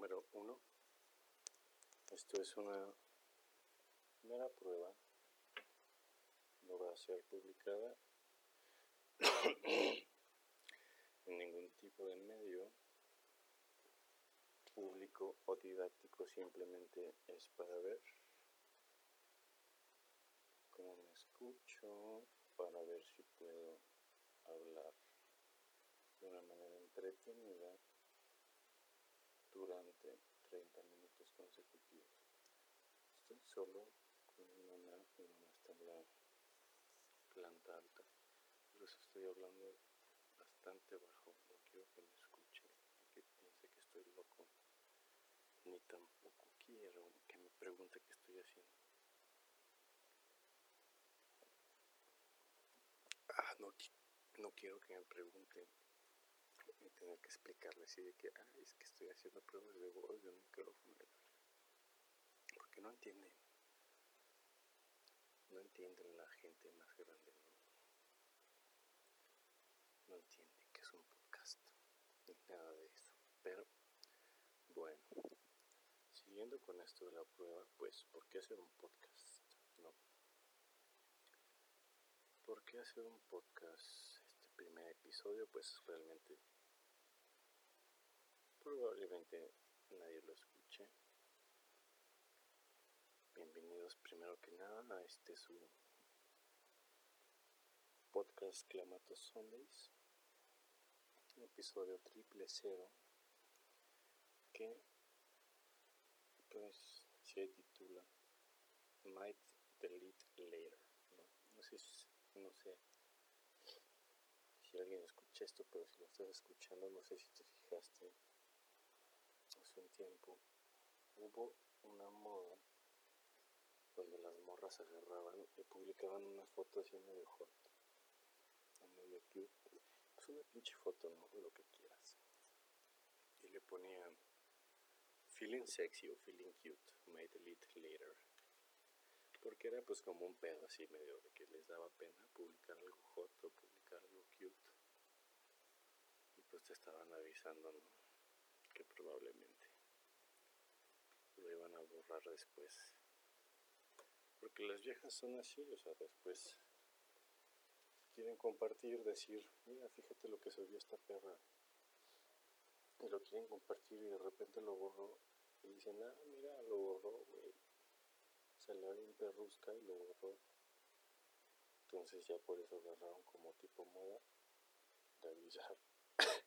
número uno. Esto es una mera prueba. No va a ser publicada en ningún tipo de medio público o didáctico. Simplemente es para ver cómo me escucho, para ver si puedo hablar de una manera entretenida durante 30 minutos consecutivos. Estoy solo con mi mamá está en la planta alta, por eso estoy hablando bastante bajo, no quiero que me escuche y que piense que estoy loco, ni tampoco quiero que me pregunte qué estoy haciendo. Ah, no, no quiero que me pregunten y tener que explicarle así de que, ah, es que estoy haciendo pruebas de voz de un micrófono. Porque no entienden. No entienden la gente más grande, ¿no? Entienden que es un podcast. Ni nada de eso. Pero, bueno. Siguiendo con esto de la prueba, pues, ¿por qué hacer un podcast? ¿No? ¿Por qué hacer un podcast? Este primer episodio, pues realmente probablemente nadie lo escuche. Bienvenidos primero que nada a este su podcast Clamatos Sundays, un episodio triple cero que pues se titula Might Delete Later. No sé, no sé si alguien escucha esto, pero si lo estás escuchando, no sé si te fijaste hace un tiempo hubo una moda donde las morras agarraban y publicaban una foto así medio hot, medio cute, pues una pinche foto, ¿no? Lo que quieras. Y le ponían feeling sexy o feeling cute, may delete later. Porque era pues como un pedo así medio de que les daba pena publicar algo hot o publicar algo cute. Y pues te estaban avisando. Que probablemente lo iban a borrar después. Porque las viejas son así, o sea, después quieren compartir, decir, mira, fíjate lo que subió esta perra. Y lo quieren compartir y de repente lo borró. Y dicen, ah, mira, lo borró, güey. Le un perrusca y lo borró. Entonces ya por eso agarraron como tipo moda de avisar.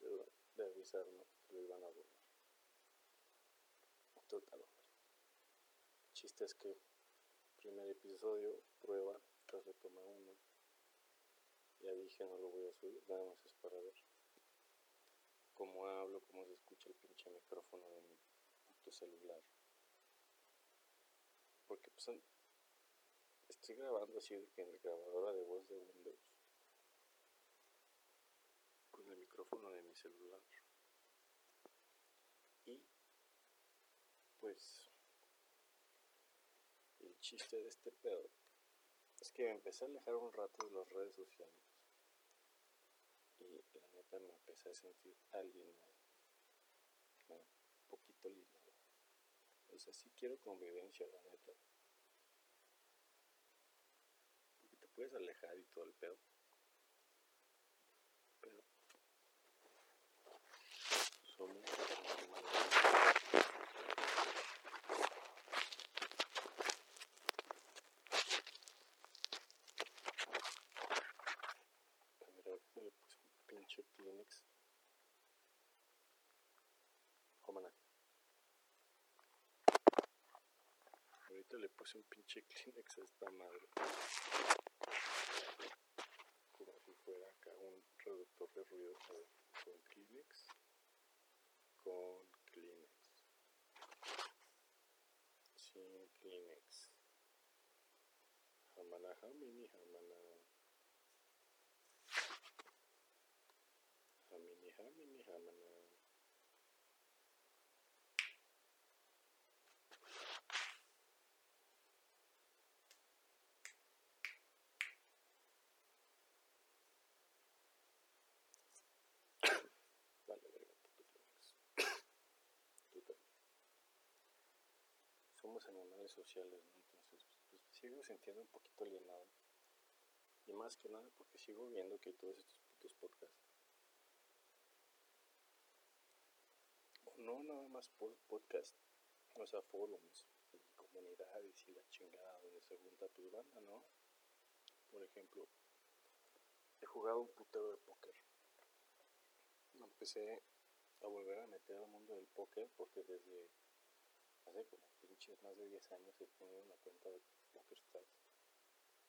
de avisar, ¿no? Lo iban a borrar. Total. El chiste es que primer episodio, prueba, tras retoma uno. Ya dije, no lo voy a subir, nada más es para ver cómo hablo, cómo se escucha el pinche micrófono de mi puto celular. Porque pues estoy grabando así en la grabadora de voz de Windows con el micrófono de mi celular. Y pues chiste de este pedo es que me empecé a alejar un rato de las redes sociales y la neta me empecé a sentir alienado, un poquito alienado. O sea, sí quiero convivencia, la neta. Porque te puedes alejar y todo el pedo. Pero somos pinche Kleenex. Homana. Ahorita le un pinche Kleenex a esta madre. Como si fuera acá un reductor de ruido con Kleenex. Con Kleenex. Sin Kleenex. Hamana hamini hamana. Hamini hamini hamana. Somos animales sociales, ¿no? Entonces, pues, sigo sintiendo un poquito alienado. Y más que nada porque sigo viendo que todos estos putos podcasts. no nada más podcast, o sea, forums, y comunidades y la chingada donde se junta tu banda, ¿no? Por ejemplo, he jugado un putero de póker. Empecé a volver a meter al mundo del póker porque desde hace como pinches más de 10 años he tenido una cuenta de PokerStars.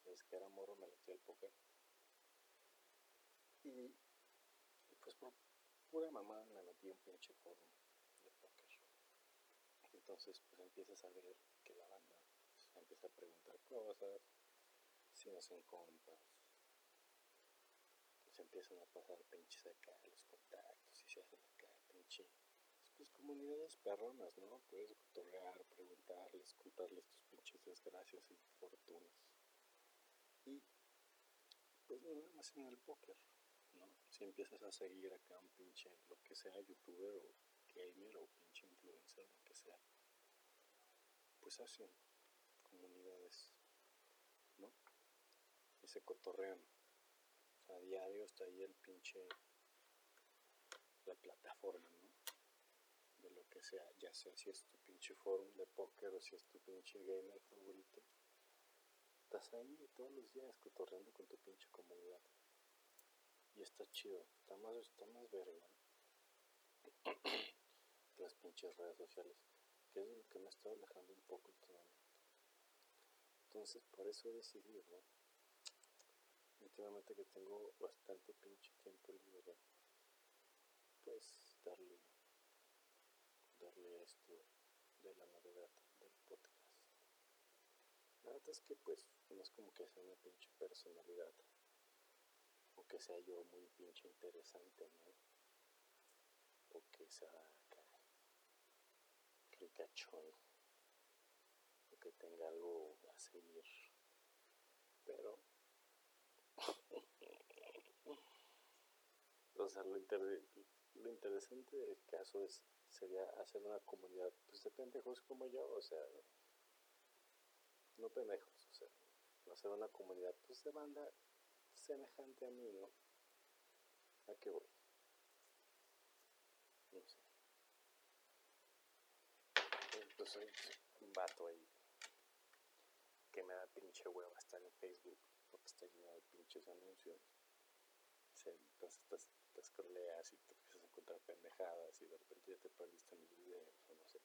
Desde que era morro me metí al póker. Y pues por pura mamá me metí un pinche foro de póker. Entonces pues empiezas a ver que la banda pues, empieza a preguntar cosas, si hacen compas, se empiezan a pasar pinches acá los contactos y se hacen acá pinche pues comunidades perronas, ¿no? Puedes cotorrear, preguntarles, contarles tus pinches desgracias y fortunas. Y pues nada más en el póker, ¿no? Si empiezas a seguir acá un pinche, lo que sea, youtuber o gamer o pinche influencer, lo que sea, pues hacen comunidades, ¿no? Y se cotorrean. a diario está ahí el pinche, la plataforma, ¿no? de lo que sea, ya sea si es tu pinche forum de póker o si es tu pinche gamer favorito. Estás ahí todos los días cotorreando con tu pinche comunidad. Y está chido, está más, está más verga las pinches redes sociales, que es lo que me está alejando un poco últimamente. Entonces, por eso he decidido, ¿no? Últimamente que tengo bastante pinche tiempo libre, pues darle darle esto de la novedad. Es que pues no es como que sea una pinche personalidad o que sea yo muy pinche interesante, ¿no? O que sea ricachón o que tenga algo a seguir. Pero o sea, lo, lo interesante del caso es sería hacer una comunidad pues de pendejos como yo, o sea, no pendejos, o sea, hacer una comunidad pues de banda semejante a mí, ¿no? ¿A qué voy? No sé. Soy un vato ahí que me da pinche hueva estar en Facebook porque está lleno de pinches anuncios. entonces estás, te scrolleas y te empiezas a encontrar pendejadas y de repente ya te perdiste mis videos o no sé.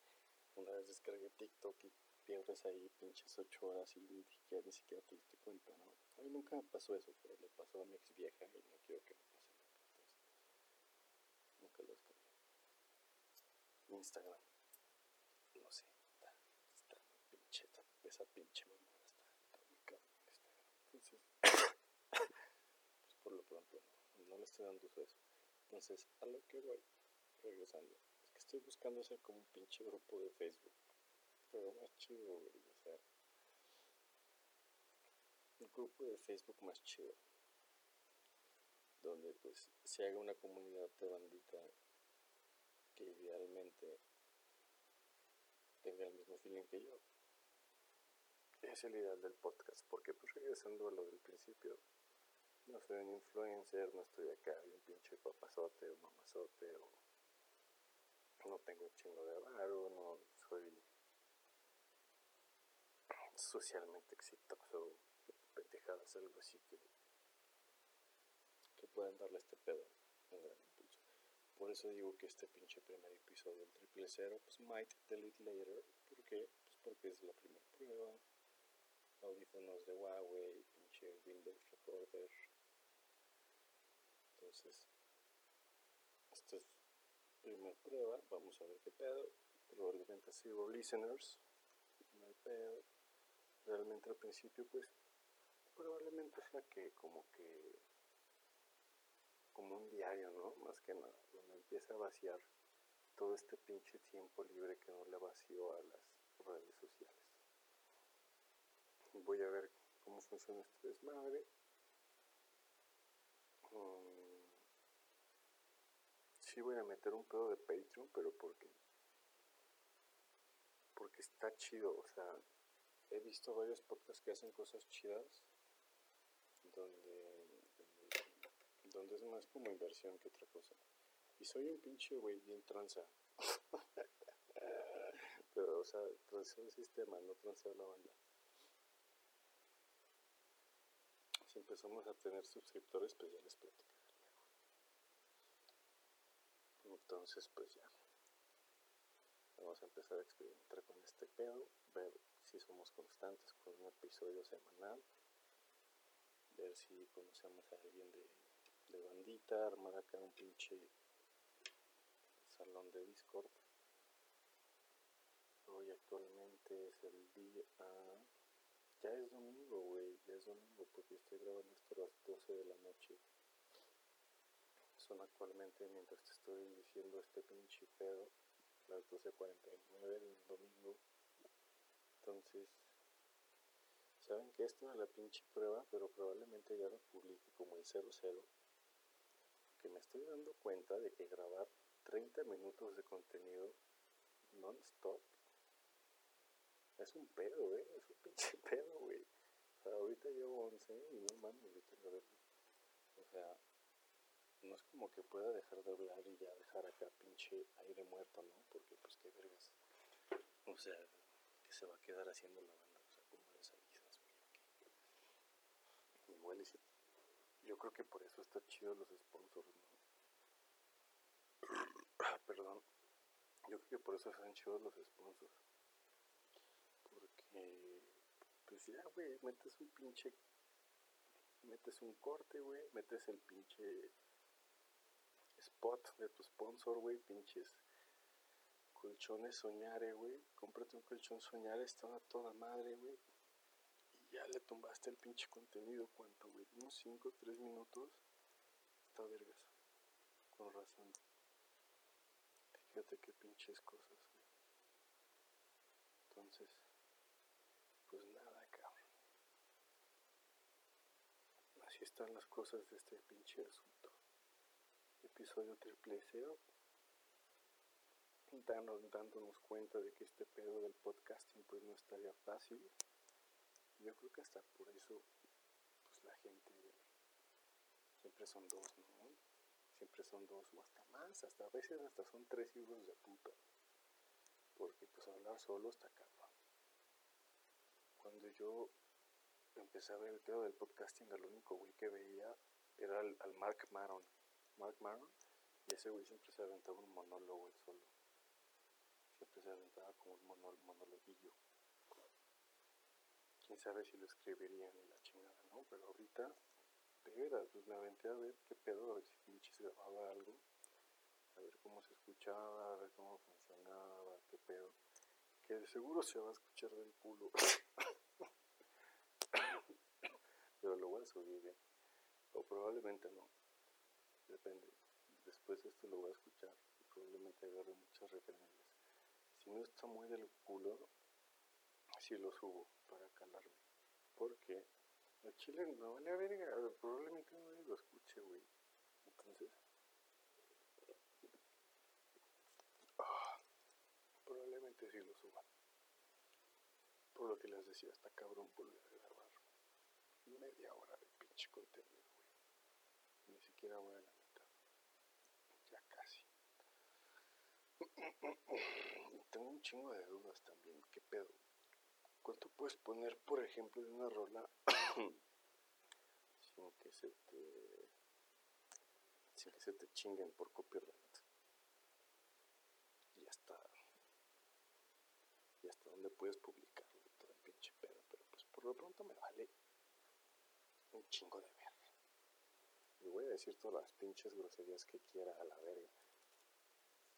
Una vez descargué TikTok y pierdes ahí pinches ocho horas y ya ni siquiera te cuenta, ¿no? A mí nunca me pasó eso, pero le pasó a mi ex vieja y no quiero que me pase nunca. Entonces, nunca lo descargué. Instagram. No sé, está, pinche, está, esa pinche mamá está, está muy Instagram. Entonces, pues por lo pronto no, no le estoy dando uso eso. Entonces, a lo que voy, regresando, es que estoy buscando hacer como un pinche grupo de Facebook, más chido, güey, o sea, un grupo de Facebook más chido, donde pues se haga una comunidad de bandita que idealmente tenga el mismo feeling que yo. Es el ideal del podcast, porque pues regresando a lo del principio, no soy un influencer, no estoy acá un pinche papazote o mamazote o no tengo un chingo de varo, no soy socialmente exitoso, pendejadas, algo así que, que puedan darle este pedo impulso. Por eso digo que este pinche primer episodio del triple cero, pues might delete later, ¿por qué? Pues porque es la primera prueba, audífonos de Huawei, pinche Windows Recorder, entonces, esta es primera prueba, vamos a ver qué pedo. Probablemente sigo listeners, no hay pedo. Realmente al principio, pues, probablemente sea que como que como un diario, ¿no? Más que nada, donde empieza a vaciar todo este pinche tiempo libre que no le vacío a las redes sociales. Voy a ver cómo funciona este desmadre. Um, sí voy a meter un pedo de Patreon, pero porque porque porque está chido, o sea, he visto varios podcasts que hacen cosas chidas, donde, es más como inversión que otra cosa. Y soy un pinche güey bien tranza. Pero, o sea, transeo el sistema, no transeo la banda. Si empezamos a tener suscriptores, pues ya les Entonces, pues ya. Vamos a empezar a experimentar con este pedo, ver somos constantes con un episodio semanal, ver si conocemos a alguien de, de bandita, armar acá un pinche salón de Discord. Hoy actualmente es el día... ya es domingo, güey, ya es domingo porque estoy grabando esto a las 12 de la noche. Son actualmente, mientras te estoy diciendo este pinche pedo, las 12.49 de un domingo. Entonces, saben que esto es la pinche prueba, pero probablemente ya lo publique como el 00. Que me estoy dando cuenta de que grabar 30 minutos de contenido non-stop es un pedo, ¿eh? Es un pinche pedo, güey. O sea, ahorita llevo 11 y no mames. O sea, no es como que pueda dejar de hablar y ya dejar acá pinche aire muerto, ¿no? Porque pues qué vergas. O sea, se va a quedar haciendo la banda, o sea, como es, yo creo que por eso está chido los sponsors, ¿no? Perdón. Yo creo que por eso están chidos los sponsors. Porque, pues ya, güey, metes un pinche metes un corte, güey, metes el pinche spot de tu sponsor, güey, pinches colchones soñare, güey. Cómprate un colchón soñare, estaba toda madre, güey. Y ya le tumbaste el pinche contenido, ¿cuánto, güey? Unos 5, 3 minutos. Está vergas. Con razón. Fíjate qué pinches cosas, güey. Entonces, pues nada, cabrón. Así están las cosas de este pinche asunto episodio triple dándonos cuenta de que este pedo del podcasting pues no estaría fácil. Yo creo que hasta por eso pues la gente siempre son dos, ¿no? Siempre son dos o hasta más, hasta a veces hasta son tres hijos de puta. Porque pues hablar solo está cabrón. Cuando yo empecé a ver el pedo del podcasting, el único güey que veía era al, al Mark Maron Mark Maron, y ese güey siempre se aventaba un monólogo él solo. Siempre se aventaba como un monologuillo. Quién sabe si lo escribirían en la chingada, ¿no? Pero ahorita, de veras, pues me aventé a ver qué pedo, a ver si pinches grababa algo, a ver cómo se escuchaba, a ver cómo funcionaba, qué pedo. Que de seguro se va a escuchar del culo. Pero lo voy a subir bien. O probablemente no depende. Después esto lo voy a escuchar y probablemente agarre muchas referencias. Si no está muy del culo, así lo subo para calarme. Porque el chile no vale a verga, probablemente no lo escuche, güey. Entonces, ah, probablemente sí lo suba. Por lo que les decía, está cabrón volver a grabar media hora de pinche contenido, güey. Ni siquiera voy a la Tengo un chingo de dudas también. ¿Qué pedo? ¿Cuánto puedes poner, por ejemplo, en una rola sin que se te sin que se te chinguen por copyright? Y hasta y hasta dónde puedes publicarlo todo el pinche pedo, pero pues por lo pronto me vale un chingo de verga. Y voy a decir todas las pinches groserías que quiera a la verga.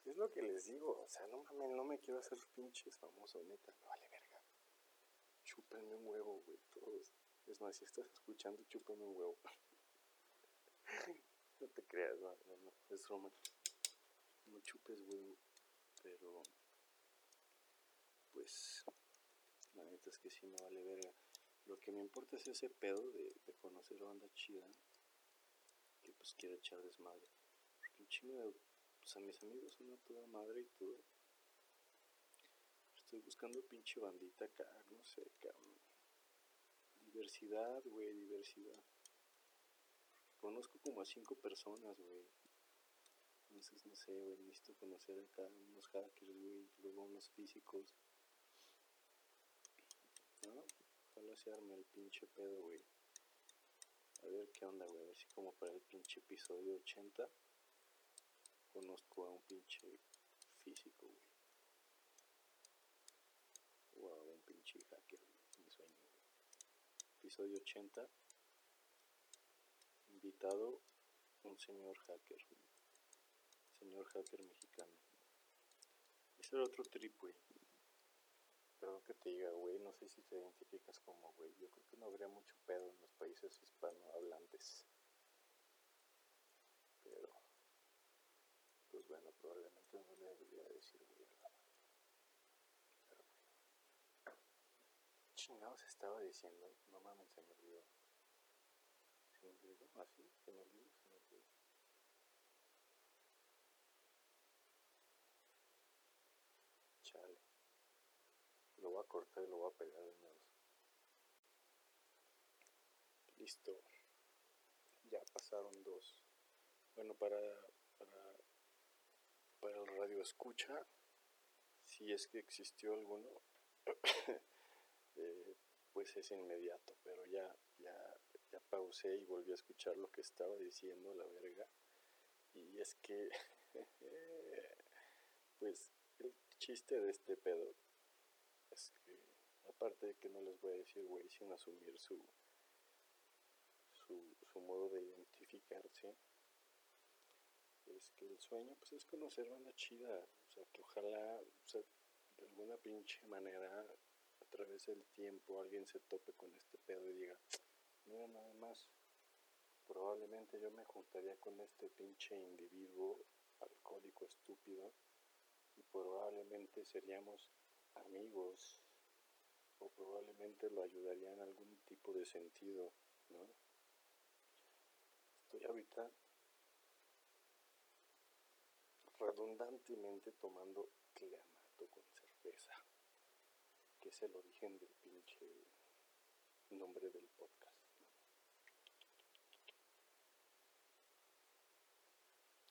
Es lo que les digo, o sea, no mames, no me quiero hacer pinches famoso, neta, me vale verga. Chúpenme un huevo, güey, todos. Es más, si estás escuchando, chúpenme un huevo. no te creas, no, no, no, es broma. No chupes huevo, pero pues la neta es que sí me vale verga. Lo que me importa es ese pedo de, de conocer banda chida que pues quiere echar desmadre. Porque un chingo de pues a mis amigos son a toda madre y todo. Estoy buscando pinche bandita acá, no sé, cabrón. Diversidad, güey, diversidad. Conozco como a cinco personas, güey. Entonces, no sé, güey, necesito conocer acá unos hackers, güey, luego unos físicos. ¿No? Ojalá se arme el pinche pedo, güey. A ver qué onda, güey. A ver si como para el pinche episodio 80 conozco a un pinche físico, güey. O un pinche hacker, mi sueño, güey. Episodio 80. Invitado un señor hacker, Señor hacker mexicano. Ese era otro trip, güey. Perdón que te diga, güey, no sé si te identificas como, güey. Yo creo que no habría mucho pedo en los países hispanohablantes. Pero, pues bueno, probablemente no le debería decir, güey, Pero. Chingados estaba diciendo, no mames, se me olvidó. Se me olvidó, así, ¿Ah, se me olvidó, se me olvidó. Chale. Lo voy a cortar y lo voy a pegar de nuevo. Listo. Ya pasaron dos. Bueno, para, para, para el radio escucha, si es que existió alguno, eh, pues es inmediato, pero ya, ya, ya pausé y volví a escuchar lo que estaba diciendo la verga. Y es que, pues, el chiste de este pedo es que, aparte de que no les voy a decir güey sin asumir su, su, su modo de identificarse, es que el sueño pues es conocer banda chida, o sea, que ojalá, o sea, de alguna pinche manera, a través del tiempo, alguien se tope con este pedo y diga, mira nada más, probablemente yo me juntaría con este pinche individuo alcohólico estúpido y probablemente seríamos amigos o probablemente lo ayudaría en algún tipo de sentido, ¿no? Estoy ahorita redundantemente tomando clamato con cerveza, que es el origen del pinche nombre del podcast.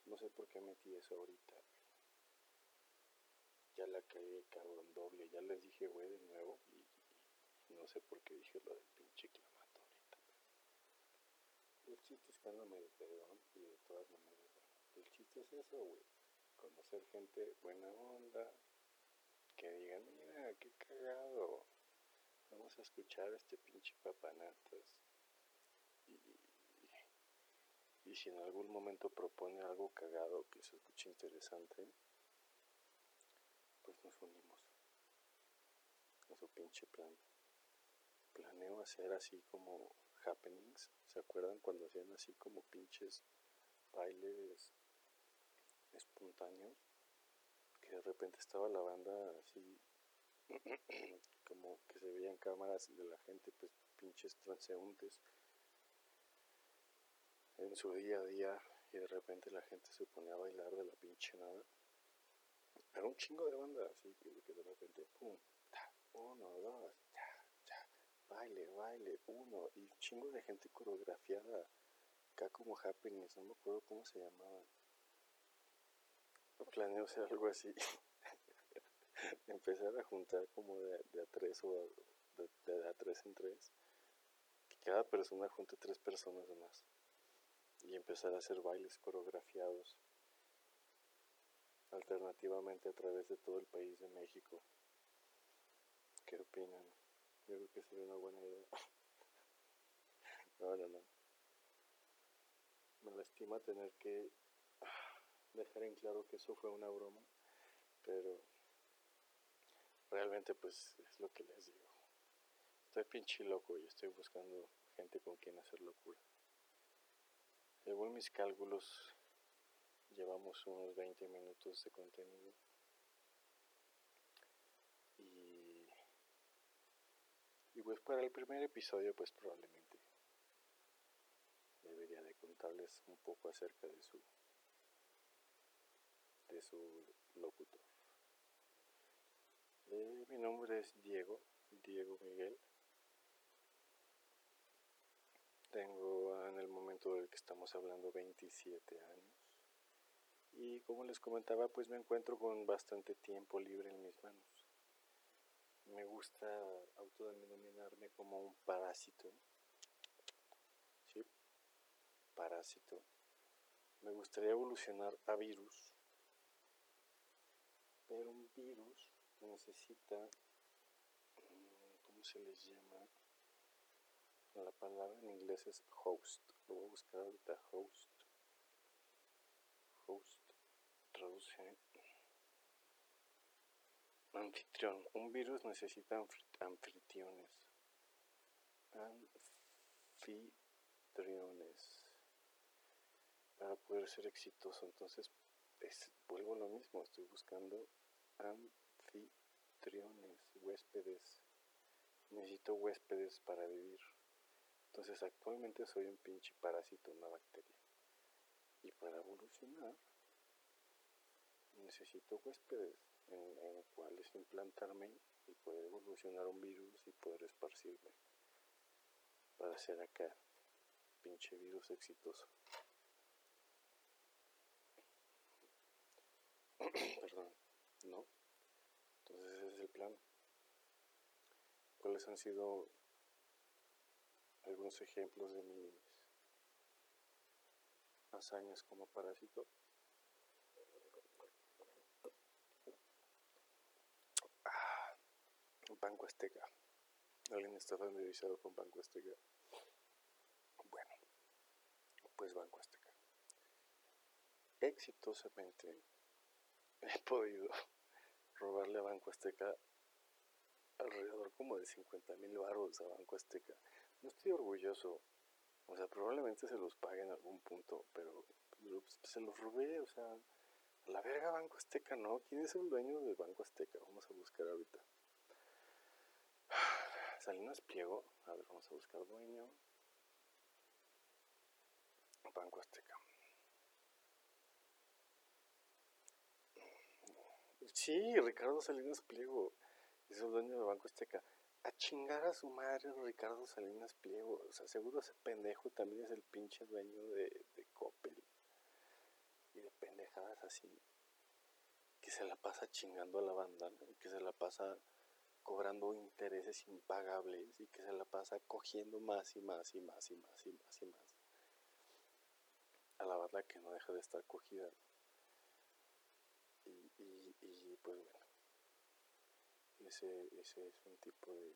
No sé por qué metí eso ahorita ya la caí cabrón doble, ya les dije güey de nuevo y, no sé por qué dije lo del pinche clamato ahorita. El chiste es que ando medio pedón y de todas maneras, el chiste es eso, güey, conocer gente buena onda, que digan, mira, qué cagado, vamos a escuchar a este pinche papanatas. Y, si en algún momento propone algo cagado que se escuche interesante, pues nos unimos a su pinche plan. Planeo hacer así como happenings. ¿Se acuerdan cuando hacían así como pinches bailes espontáneos? Que de repente estaba la banda así como que se veían cámaras de la gente, pues pinches transeúntes en su día a día y de repente la gente se ponía a bailar de la pinche nada era un chingo de banda, así que, de repente, pum, ta, uno, dos, ta, ta, baile, baile, uno, y un chingo de gente coreografiada, acá como happenings, no me acuerdo cómo se llamaban. Planeo hacer algo así. Empezar a juntar como de, de a tres o de, de, a tres en tres. Que cada persona junte tres personas más. Y empezar a hacer bailes coreografiados alternativamente a través de todo el país de México. ¿Qué opinan? Yo creo que sería una buena idea. no, no, no. Me lastima tener que dejar en claro que eso fue una broma, pero realmente pues es lo que les digo. Estoy pinche loco y estoy buscando gente con quien hacer locura. Según mis cálculos, llevamos unos 20 minutos de contenido y, y pues para el primer episodio pues probablemente debería de contarles un poco acerca de su de su locutor Eh, mi nombre es Diego, Diego Miguel. Tengo en el momento del que estamos hablando 27 años. Y como les comentaba, pues me encuentro con bastante tiempo libre en mis manos. Me gusta autodenominarme como un parásito. ¿Sí? Parásito. Me gustaría evolucionar a virus. Pero un virus necesita, mm, ¿cómo se les llama? La palabra en inglés es host. Lo voy a buscar ahorita, host. Host. Traduce. Anfitrión. Un virus necesita anfitriones. Anfitriones. Para poder ser exitoso. Entonces, vuelvo a lo mismo. Estoy buscando anfitriones, huéspedes. Necesito huéspedes para vivir. Entonces actualmente soy un pinche parásito, una bacteria. Y para evolucionar necesito huéspedes en, en cuales implantarme y poder evolucionar un virus y poder esparcirme. Para ser acá pinche virus exitoso. Perdón, ¿no? Entonces ese es el plan. ¿Cuáles han sido algunos ejemplos de mis hazañas como parásito. Ah, Banco Azteca. ¿Alguien está familiarizado con Banco Azteca? Bueno, pues Banco Azteca. Exitosamente he podido robarle a Banco Azteca alrededor como de 50 mil baros a Banco Azteca no estoy orgulloso. O sea, probablemente se los pague en algún punto, pero, pues, se los robé, o sea, a la verga Banco Azteca, ¿no? ¿Quién es el dueño del Banco Azteca? Vamos a buscar ahorita. Salinas Pliego, a ver, vamos a buscar dueño. Banco Azteca. Sí, Ricardo Salinas Pliego es el dueño del Banco Azteca a chingar a su madre Ricardo Salinas Pliego. O sea, seguro ese pendejo también es el pinche dueño de, de Coppel. Y de pendejadas así. Que se la pasa chingando a la banda, que se la pasa cobrando intereses impagables y que se la pasa cogiendo más y más y más y más y más y más. A la banda que no deja de estar cogida. Y, y, pues bueno ese, ese es un tipo de,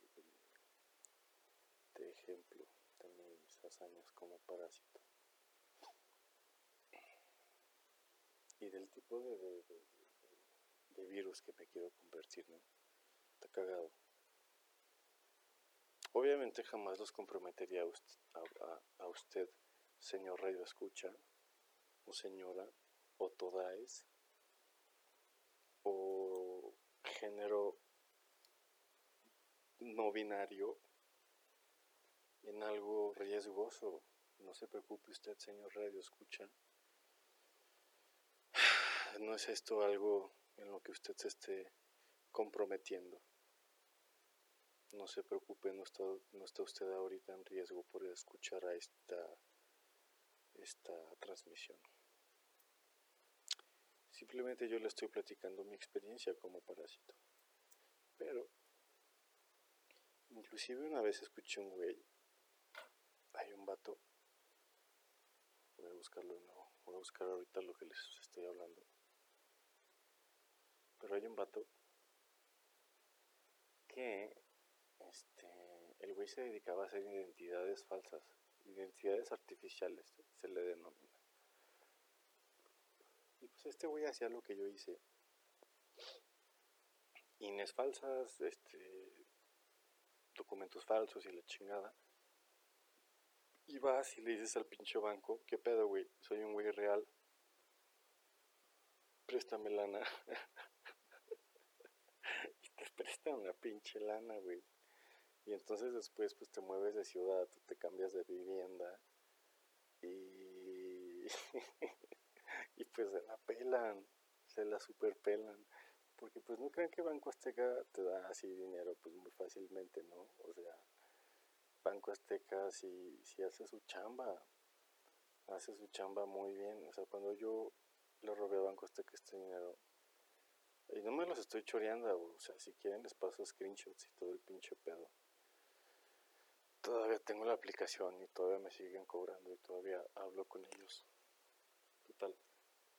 de, ejemplo de mis hazañas como parásito. Y del tipo de, de, virus que me quiero convertir, ¿no? Está cagado. Obviamente jamás los comprometería a usted, a, a usted señor radio escucha, o señora, o todáis, o género no binario en algo riesgoso. No se preocupe usted, señor Radio Escucha. No es esto algo en lo que usted se esté comprometiendo. No se preocupe, no está, no está usted ahorita en riesgo por escuchar a esta, esta transmisión. Simplemente yo le estoy platicando mi experiencia como parásito. Pero Inclusive una vez escuché un güey, hay un vato, voy a buscarlo de nuevo, voy a buscar ahorita lo que les estoy hablando. Pero hay un vato que este, el güey se dedicaba a hacer identidades falsas, identidades artificiales, se le denomina. Pues este güey hacía lo que yo hice. Ines falsas, este, documentos falsos y la chingada. Y vas y le dices al pinche banco, ¿qué pedo, güey? Soy un güey real. Préstame lana. y te prestan una pinche lana, güey. Y entonces después pues te mueves de ciudad, te cambias de vivienda y, y pues se la pelan, se la super pelan Porque pues no crean que Banco Azteca te da así dinero pues muy fácilmente, ¿no? O sea, Banco Azteca si, si hace su chamba, hace su chamba muy bien. O sea, cuando yo le robé a Banco Azteca este dinero, y no me los estoy choreando, o sea, si quieren les paso screenshots y todo el pinche pedo. Todavía tengo la aplicación y todavía me siguen cobrando y todavía hablo con ellos.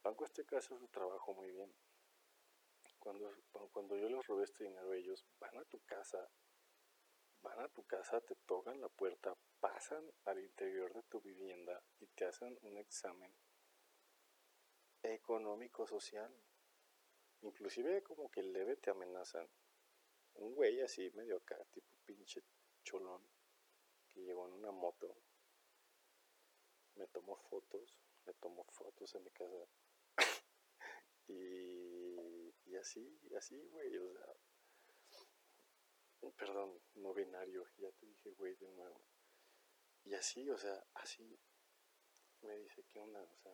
Banco Azteca hace su trabajo muy bien. Cuando, cuando yo les robé este dinero, ellos van a tu casa, van a tu casa, te tocan la puerta, pasan al interior de tu vivienda y te hacen un examen económico-social. Inclusive como que leve te amenazan. Un güey así medio acá, tipo pinche cholón, que llegó en una moto. Me tomó fotos, me tomó fotos en mi casa. Y, y así, así, güey, o sea. Perdón, no binario, ya te dije, güey, de nuevo. Y así, o sea, así me dice, ¿qué onda? O sea,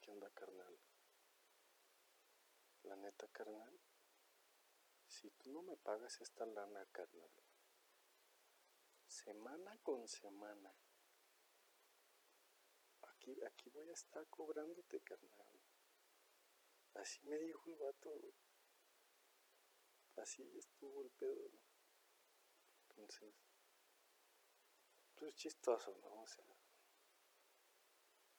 ¿qué onda, carnal? La neta, carnal, si tú no me pagas esta lana, carnal, semana con semana, aquí, aquí voy a estar cobrándote, carnal. Así me dijo el vato, Así estuvo el pedo, Entonces, pues chistoso, ¿no? O sea,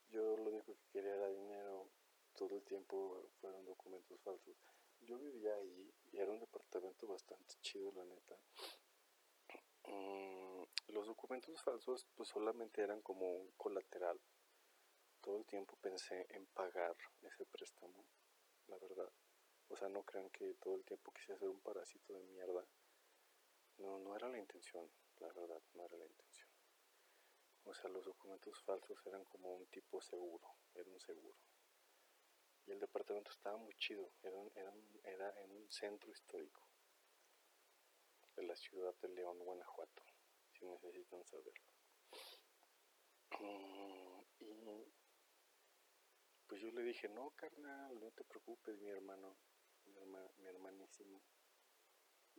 yo lo único que quería era dinero, todo el tiempo fueron documentos falsos. Yo vivía ahí y era un departamento bastante chido, la neta. Mm, los documentos falsos pues solamente eran como un colateral. Todo el tiempo pensé en pagar ese préstamo, la verdad. O sea, no crean que todo el tiempo quise hacer un parásito de mierda. No, no era la intención, la verdad, no era la intención. O sea, los documentos falsos eran como un tipo seguro, era un seguro. Y el departamento estaba muy chido, era, era, era en un centro histórico de la ciudad de León, Guanajuato, si necesitan saberlo. Mm, y pues yo le dije, no, carnal, no te preocupes, mi hermano, mi, mi hermanísimo.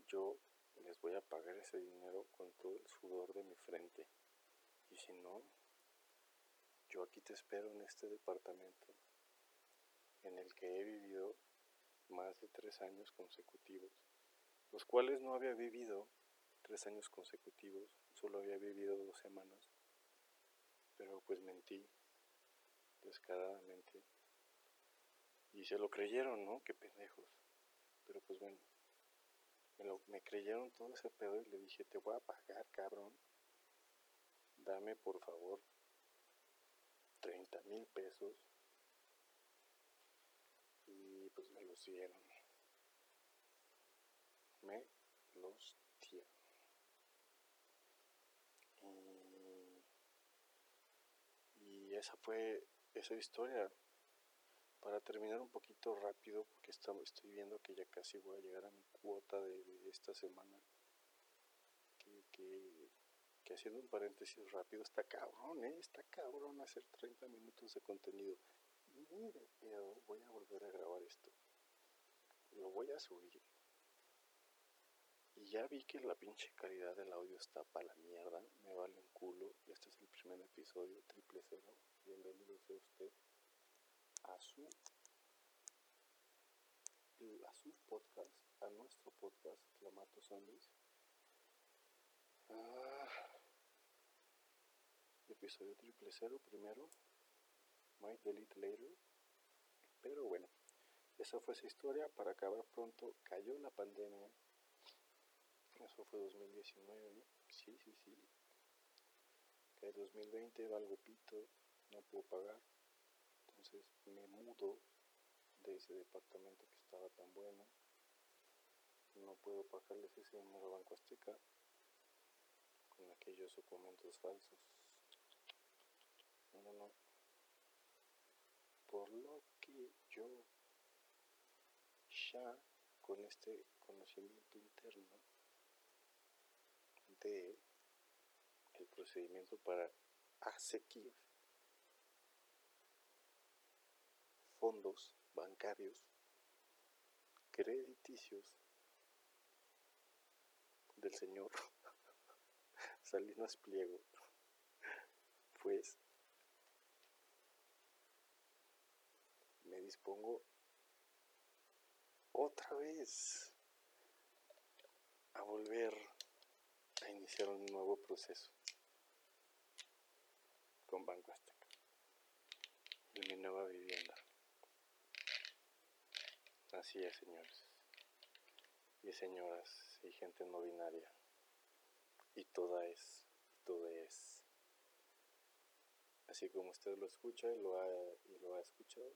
Yo les voy a pagar ese dinero con todo el sudor de mi frente. Y si no, yo aquí te espero en este departamento en el que he vivido más de tres años consecutivos, los cuales no había vivido tres años consecutivos, solo había vivido dos semanas, pero pues mentí descaradamente. Y se lo creyeron, ¿no? Qué pendejos. Pero pues bueno, me, lo, me creyeron todo ese pedo y le dije, te voy a pagar, cabrón. Dame por favor 30 mil pesos y pues me los dieron. Me los dieron. Y, y esa fue esa historia para terminar un poquito rápido porque estoy viendo que ya casi voy a llegar a mi cuota de, esta semana que, que haciendo un paréntesis rápido, está cabrón, ¿eh? Está cabrón hacer 30 minutos de contenido. Mire, voy a volver a grabar esto. Lo voy a subir. Y ya vi que la pinche calidad del audio está para la mierda. Me vale un culo. Este es el primer episodio, triple cero. Bienvenido sea usted a su a su podcast, a nuestro podcast, Clamato Zombies. Ah, episodio triple cero primero, might delete later, pero bueno, esa fue esa historia, para acabar pronto, cayó la pandemia, eso fue 2019, sí, sí, sí, cae 2020, valgo pito, no puedo pagar, entonces me mudo de ese departamento que estaba tan bueno, no puedo pagarles ese dinero a Banco Azteca con aquellos documentos falsos. No, no. Por lo que yo ya con este conocimiento interno de el procedimiento para asequir fondos bancarios crediticios del señor Salinas Pliego, pues me dispongo otra vez a volver a iniciar un nuevo proceso con Banco Azteca de mi nueva vivienda. Así es, señores y señoras y gente no binaria y toda es, todo es. Así como usted lo escucha y lo ha, escuchado.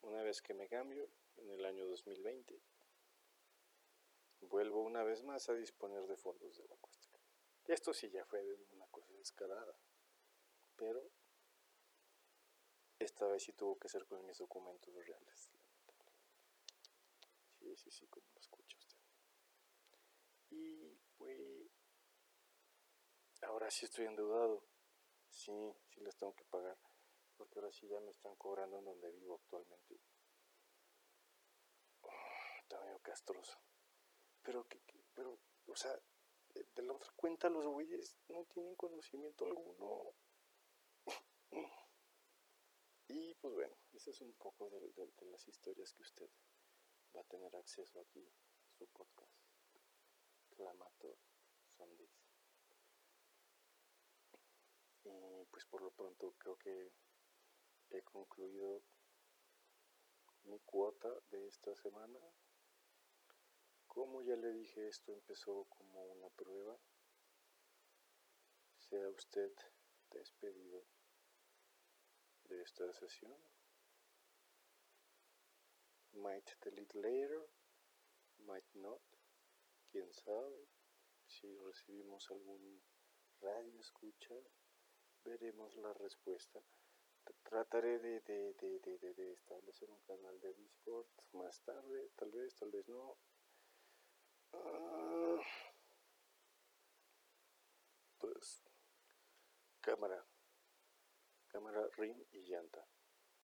Una vez que me cambio, en el año 2020, vuelvo una vez más a disponer de fondos de Banco Azteca. Esto sí ya fue una cosa descarada, pero esta vez sí tuvo que ser con mis documentos reales. Sí, sí, sí, como lo escucha usted. Y pues ahora sí estoy endeudado. Sí, sí les tengo que pagar. Porque ahora sí ya me están cobrando en donde vivo actualmente. está medio castroso. Pero, que, pero, o sea, de la otra cuenta los güeyes no tienen conocimiento alguno. y pues bueno, ese es un poco de, de las historias que usted va a tener acceso aquí, su podcast. Clamato Sundays. Y pues por lo pronto creo que he concluido mi cuota de esta semana. Como ya le dije, esto empezó como una prueba. Sea usted despedido de esta sesión. Might delete later, might not quién sabe si recibimos algún radio escucha, veremos la respuesta. Trataré de, de, establecer un canal de Discord más tarde, tal vez, tal vez no. Ah, pues cámara, cámara, rim y llanta.